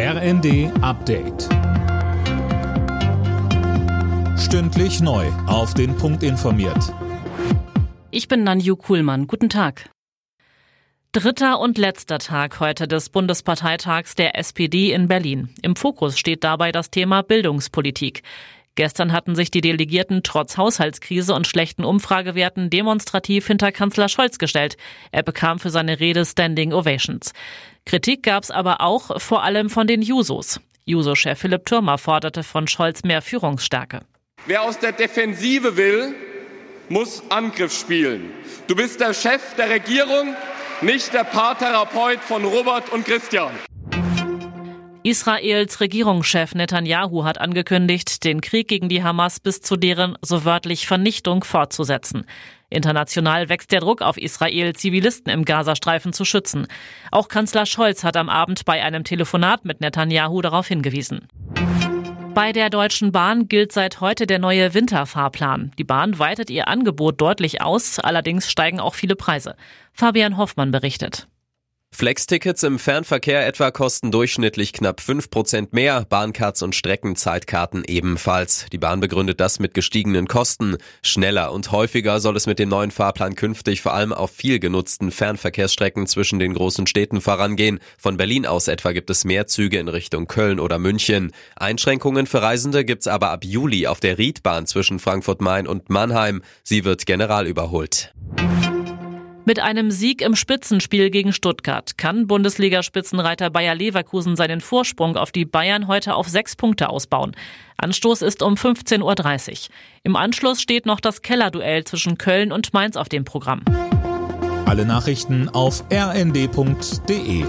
RND Update. Stündlich neu. Auf den Punkt informiert. Ich bin Nanju Kuhlmann. Guten Tag. Dritter und letzter Tag heute des Bundesparteitags der SPD in Berlin. Im Fokus steht dabei das Thema Bildungspolitik. Gestern hatten sich die Delegierten trotz Haushaltskrise und schlechten Umfragewerten demonstrativ hinter Kanzler Scholz gestellt. Er bekam für seine Rede Standing Ovations. Kritik gab es aber auch vor allem von den Jusos. Juso-Chef Philipp Türmer forderte von Scholz mehr Führungsstärke. Wer aus der Defensive will, muss Angriff spielen. Du bist der Chef der Regierung, nicht der Paartherapeut von Robert und Christian. Israels Regierungschef Netanyahu hat angekündigt, den Krieg gegen die Hamas bis zu deren so wörtlich Vernichtung fortzusetzen. International wächst der Druck auf Israel, Zivilisten im Gazastreifen zu schützen. Auch Kanzler Scholz hat am Abend bei einem Telefonat mit Netanyahu darauf hingewiesen. Bei der Deutschen Bahn gilt seit heute der neue Winterfahrplan. Die Bahn weitet ihr Angebot deutlich aus, allerdings steigen auch viele Preise. Fabian Hoffmann berichtet. Flex-Tickets im Fernverkehr etwa kosten durchschnittlich knapp 5% mehr, Bahncards und Streckenzeitkarten ebenfalls. Die Bahn begründet das mit gestiegenen Kosten. Schneller und häufiger soll es mit dem neuen Fahrplan künftig vor allem auf viel genutzten Fernverkehrsstrecken zwischen den großen Städten vorangehen. Von Berlin aus etwa gibt es mehr Züge in Richtung Köln oder München. Einschränkungen für Reisende gibt's aber ab Juli auf der Riedbahn zwischen Frankfurt-Main und Mannheim. Sie wird general überholt. Mit einem Sieg im Spitzenspiel gegen Stuttgart kann Bundesliga-Spitzenreiter Bayer Leverkusen seinen Vorsprung auf die Bayern heute auf sechs Punkte ausbauen. Anstoß ist um 15.30 Uhr. Im Anschluss steht noch das Kellerduell zwischen Köln und Mainz auf dem Programm. Alle Nachrichten auf rnd.de